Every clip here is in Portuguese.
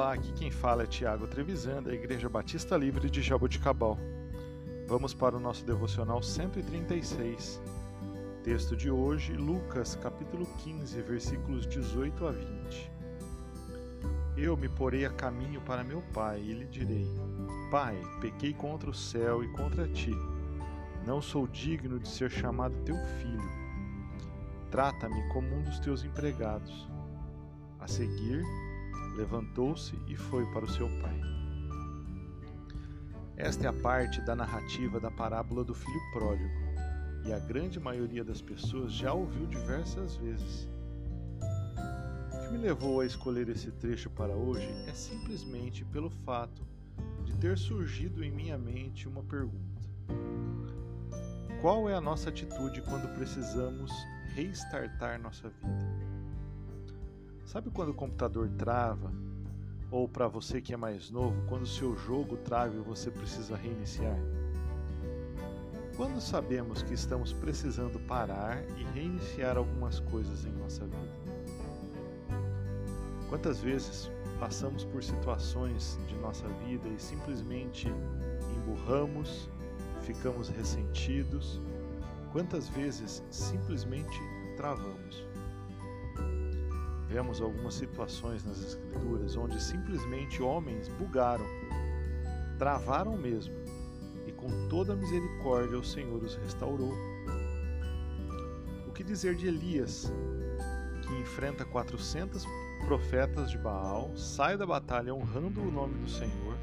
Olá, aqui quem fala é Tiago Trevisan, da Igreja Batista Livre de Jaboticabal. Vamos para o nosso devocional 136. Texto de hoje, Lucas, capítulo 15, versículos 18 a 20. Eu me porei a caminho para meu pai e lhe direi: Pai, pequei contra o céu e contra ti. Não sou digno de ser chamado teu filho. Trata-me como um dos teus empregados. A seguir, levantou-se e foi para o seu pai. Esta é a parte da narrativa da parábola do filho pródigo, e a grande maioria das pessoas já ouviu diversas vezes. O que me levou a escolher esse trecho para hoje é simplesmente pelo fato de ter surgido em minha mente uma pergunta: Qual é a nossa atitude quando precisamos restartar nossa vida? Sabe quando o computador trava? Ou para você que é mais novo, quando o seu jogo trava e você precisa reiniciar? Quando sabemos que estamos precisando parar e reiniciar algumas coisas em nossa vida? Quantas vezes passamos por situações de nossa vida e simplesmente emburramos, ficamos ressentidos? Quantas vezes simplesmente travamos? Vemos algumas situações nas Escrituras onde simplesmente homens bugaram, travaram mesmo, e com toda misericórdia o Senhor os restaurou. O que dizer de Elias, que enfrenta 400 profetas de Baal, sai da batalha honrando o nome do Senhor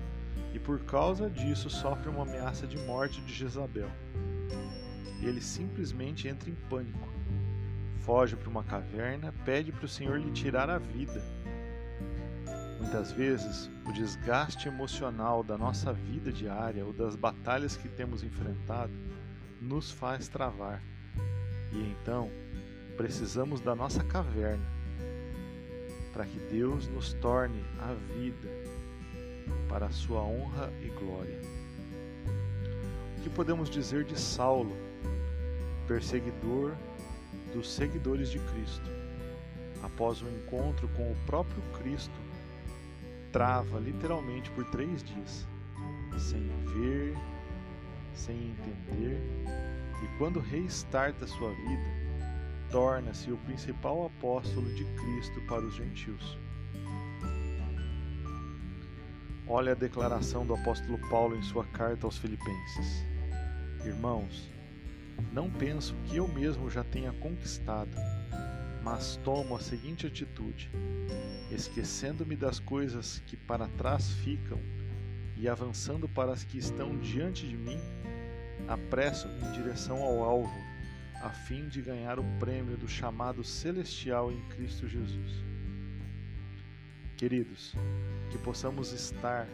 e por causa disso sofre uma ameaça de morte de Jezabel. Ele simplesmente entra em pânico foge para uma caverna, pede para o Senhor lhe tirar a vida. Muitas vezes, o desgaste emocional da nossa vida diária ou das batalhas que temos enfrentado nos faz travar. E então, precisamos da nossa caverna para que Deus nos torne a vida para a sua honra e glória. O que podemos dizer de Saulo, perseguidor dos seguidores de Cristo, após um encontro com o próprio Cristo, trava literalmente por três dias, sem ver, sem entender, e quando restarta sua vida, torna-se o principal apóstolo de Cristo para os gentios. Olha a declaração do apóstolo Paulo em sua carta aos Filipenses. Irmãos, não penso que eu mesmo já tenha conquistado, mas tomo a seguinte atitude: esquecendo-me das coisas que para trás ficam e avançando para as que estão diante de mim, apresso-me em direção ao alvo, a fim de ganhar o prêmio do chamado celestial em Cristo Jesus. Queridos, que possamos estar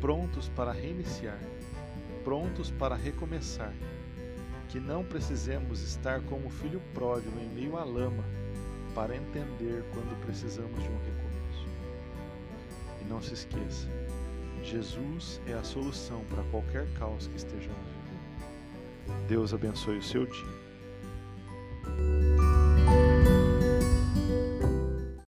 prontos para reiniciar, prontos para recomeçar que não precisemos estar como o filho pródigo em meio à lama para entender quando precisamos de um recomeço. E não se esqueça, Jesus é a solução para qualquer caos que estejamos vivendo. Deus abençoe o seu dia.